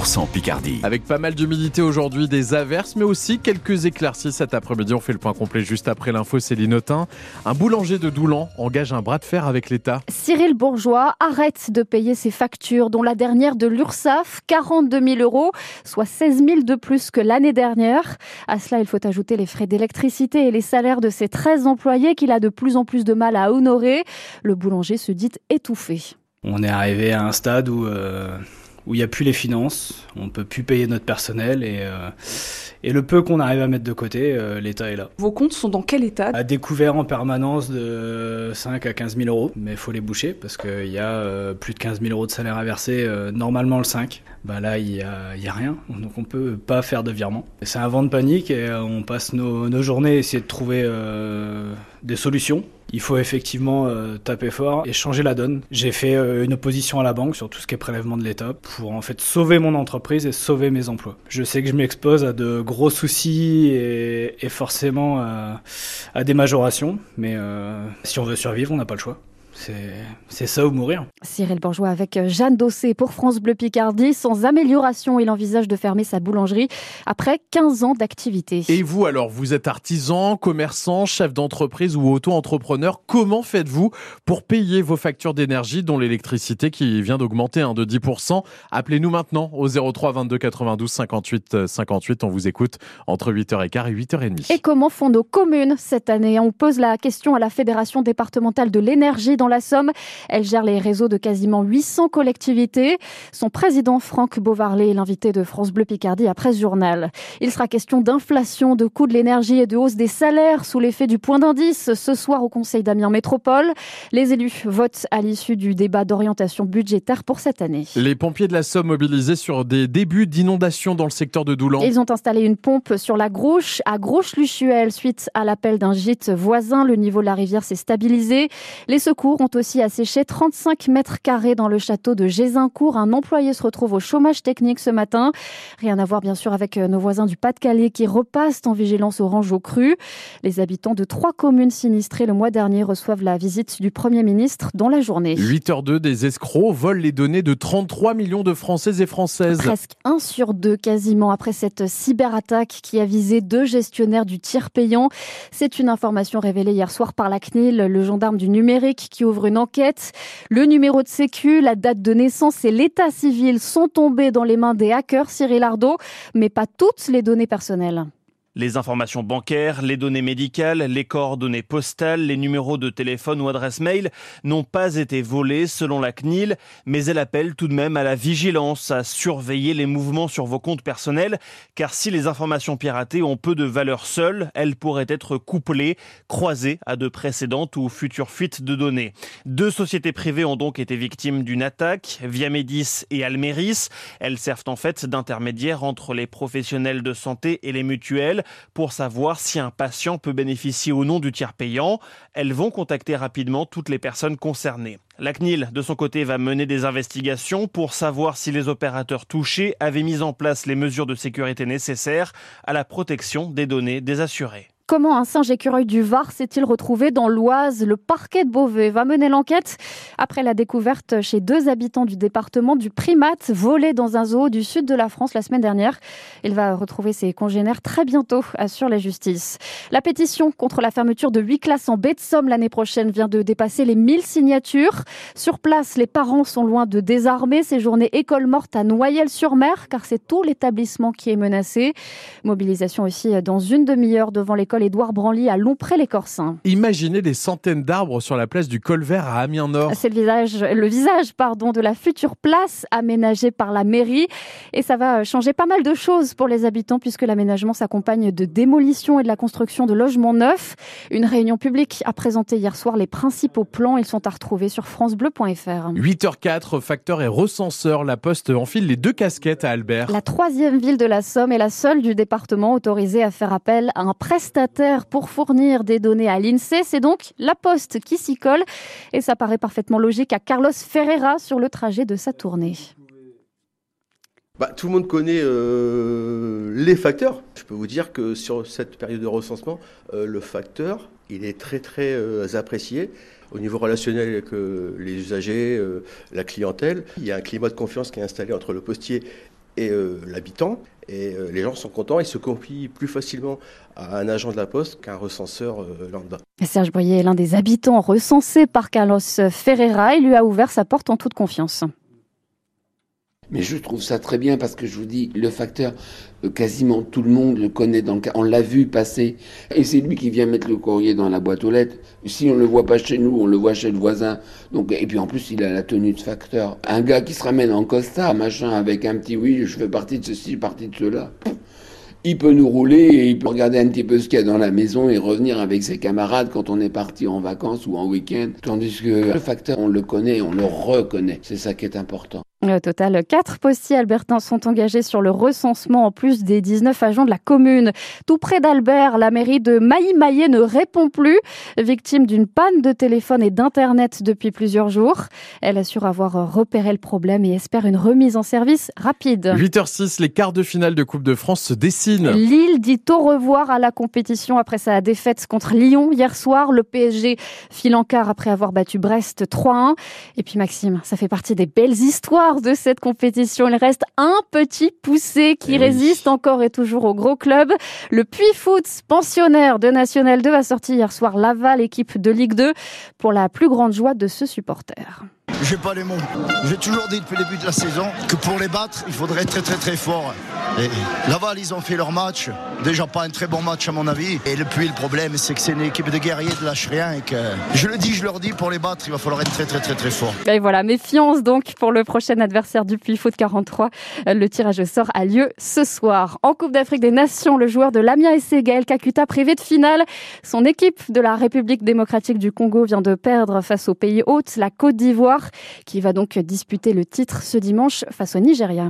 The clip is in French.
10% Picardie. Avec pas mal d'humidité aujourd'hui, des averses, mais aussi quelques éclaircies cet après-midi. On fait le point complet juste après l'info, Céline Autin. Un boulanger de Doulan engage un bras de fer avec l'État. Cyril Bourgeois arrête de payer ses factures, dont la dernière de l'URSSAF, 42 000 euros, soit 16 000 de plus que l'année dernière. À cela, il faut ajouter les frais d'électricité et les salaires de ses 13 employés qu'il a de plus en plus de mal à honorer. Le boulanger se dit étouffé. On est arrivé à un stade où euh, où il n'y a plus les finances, on ne peut plus payer notre personnel et, euh, et le peu qu'on arrive à mettre de côté, euh, l'État est là. Vos comptes sont dans quel état? À découvert en permanence de 5 à 15 000 euros, mais il faut les boucher parce qu'il y a plus de 15 000 euros de salaire à verser, normalement le 5. Bah là, il n'y a, y a, rien, donc on peut pas faire de virement. C'est un vent de panique et on passe nos, nos journées à essayer de trouver des solutions il faut effectivement euh, taper fort et changer la donne. J'ai fait euh, une opposition à la banque sur tout ce qui est prélèvement de l'État pour en fait sauver mon entreprise et sauver mes emplois. Je sais que je m'expose à de gros soucis et, forcément à, des majorations, mais euh, si on veut survivre, on n'a pas le choix. C'est ça ou mourir. Cyril Bourgeois avec Jeanne Dossé pour France Bleu Picardie. Sans amélioration, il envisage de fermer sa boulangerie après 15 ans d'activité. Et vous alors, vous êtes artisan, commerçant, chef d'entreprise ou auto-entrepreneur. Comment faites-vous pour payer vos factures d'énergie dont l'électricité qui vient d'augmenter hein, de 10% Appelez-nous maintenant au 03 22 92 58 58. On vous écoute entre 8h15 et 8h30. Et comment font nos communes cette année? On pose la question à la Fédération départementale de l'énergie dans la Somme. Elle gère les réseaux de quasiment 800 collectivités. Son président Franck Beauvarlet est l'invité de France Bleu Picardie après Journal. Il sera question d'inflation, de coûts de l'énergie et de hausse des salaires sous l'effet du point d'indice ce soir au Conseil d'Amiens Métropole. Les élus votent à l'issue du débat d'orientation budgétaire pour cette année. Les pompiers de la Somme mobilisés sur des débuts d'inondation dans le secteur de Doulan. Ils ont installé une pompe sur la Grouche, à Grouche-Luchuel, suite à l'appel d'un gîte voisin. Le niveau de la rivière s'est stabilisé. Les secours ont aussi asséché 35 mètres carrés dans le château de Gézincourt. Un employé se retrouve au chômage technique ce matin. Rien à voir bien sûr avec euh, nos voisins du Pas-de-Calais qui repassent en vigilance orange au cru. Les habitants de trois communes sinistrées le mois dernier reçoivent la visite du Premier ministre dans la journée. 8h02, des escrocs volent les données de 33 millions de Françaises et Françaises. Presque un sur deux quasiment après cette cyberattaque qui a visé deux gestionnaires du tir payant. C'est une information révélée hier soir par la CNIL, le gendarme du numérique qui ouvre une enquête. Le numéro de sécu, la date de naissance et l'état civil sont tombés dans les mains des hackers Cyril Ardo, mais pas toutes les données personnelles. Les informations bancaires, les données médicales, les coordonnées postales, les numéros de téléphone ou adresse mail n'ont pas été volés selon la CNIL, mais elle appelle tout de même à la vigilance, à surveiller les mouvements sur vos comptes personnels, car si les informations piratées ont peu de valeur seule, elles pourraient être couplées, croisées à de précédentes ou futures fuites de données. Deux sociétés privées ont donc été victimes d'une attaque, Viamedis et Almeris. Elles servent en fait d'intermédiaires entre les professionnels de santé et les mutuelles pour savoir si un patient peut bénéficier ou non du tiers payant. Elles vont contacter rapidement toutes les personnes concernées. La CNIL, de son côté, va mener des investigations pour savoir si les opérateurs touchés avaient mis en place les mesures de sécurité nécessaires à la protection des données des assurés. Comment un singe écureuil du Var s'est-il retrouvé dans l'Oise? Le parquet de Beauvais va mener l'enquête après la découverte chez deux habitants du département du primate volé dans un zoo du sud de la France la semaine dernière. Il va retrouver ses congénères très bientôt, assure la justice. La pétition contre la fermeture de huit classes en baie de Somme l'année prochaine vient de dépasser les 1000 signatures. Sur place, les parents sont loin de désarmer ces journées école morte à Noyelles-sur-Mer car c'est tout l'établissement qui est menacé. Mobilisation aussi dans une demi-heure devant l'école Édouard Branly à Lompré-les-Corsins. Imaginez des centaines d'arbres sur la place du Colvert à Amiens-Nord. C'est le visage, le visage pardon, de la future place aménagée par la mairie. Et ça va changer pas mal de choses pour les habitants puisque l'aménagement s'accompagne de démolition et de la construction de logements neufs. Une réunion publique a présenté hier soir les principaux plans. Ils sont à retrouver sur francebleu.fr. 8h04, facteur et recenseur. La Poste enfile les deux casquettes à Albert. La troisième ville de la Somme est la seule du département autorisée à faire appel à un prestataire pour fournir des données à l'INSEE. C'est donc la Poste qui s'y colle et ça paraît parfaitement logique à Carlos Ferreira sur le trajet de sa tournée. Bah, tout le monde connaît euh, les facteurs. Je peux vous dire que sur cette période de recensement, euh, le facteur, il est très très euh, apprécié au niveau relationnel avec les usagers, la clientèle. Il y a un climat de confiance qui est installé entre le postier et l'habitant. Et les gens sont contents, ils se confient plus facilement à un agent de la poste qu'un recenseur lambda. Serge Boyer est l'un des habitants recensés par Carlos Ferreira. Il lui a ouvert sa porte en toute confiance. Mais je trouve ça très bien parce que je vous dis, le facteur, euh, quasiment tout le monde le connaît. Dans le on l'a vu passer. Et c'est lui qui vient mettre le courrier dans la boîte aux lettres. Si on ne le voit pas chez nous, on le voit chez le voisin. Donc, et puis en plus, il a la tenue de facteur. Un gars qui se ramène en costard, machin, avec un petit oui, je fais partie de ceci, partie de cela il peut nous rouler et il peut regarder un petit peu ce qu'il y a dans la maison et revenir avec ses camarades quand on est parti en vacances ou en week-end. Tandis que le facteur, on le connaît, on le reconnaît. C'est ça qui est important. Au total, quatre postiers albertains sont engagés sur le recensement en plus des 19 agents de la commune. Tout près d'Albert, la mairie de Mailly-Maillet ne répond plus, victime d'une panne de téléphone et d'internet depuis plusieurs jours. Elle assure avoir repéré le problème et espère une remise en service rapide. 8h06, les quarts de finale de Coupe de France se dessinent. Lille dit au revoir à la compétition après sa défaite contre Lyon hier soir. Le PSG file en quart après avoir battu Brest 3-1. Et puis Maxime, ça fait partie des belles histoires de cette compétition. Il reste un petit poussé qui eh résiste encore et toujours au gros club. Le Puy Foot, pensionnaire de National 2, a sorti hier soir Laval, équipe de Ligue 2, pour la plus grande joie de ce supporter. J'ai pas les mots. J'ai toujours dit depuis le début de la saison que pour les battre, il faudrait être très très très fort. Et Laval, ils ont fait leur match. Déjà pas un très bon match à mon avis. Et depuis, le problème, c'est que c'est une équipe de guerriers de lâche rien et que je le dis, je leur dis, pour les battre, il va falloir être très très très très fort. Et voilà, méfiance donc pour le prochain adversaire du Puy Foot 43. Le tirage au sort a lieu ce soir. En Coupe d'Afrique des Nations, le joueur de l'Amiens SC Gaël Kakuta privé de finale. Son équipe de la République démocratique du Congo vient de perdre face au pays hôte, la Côte d'Ivoire, qui va donc disputer le titre ce dimanche face au Nigeria.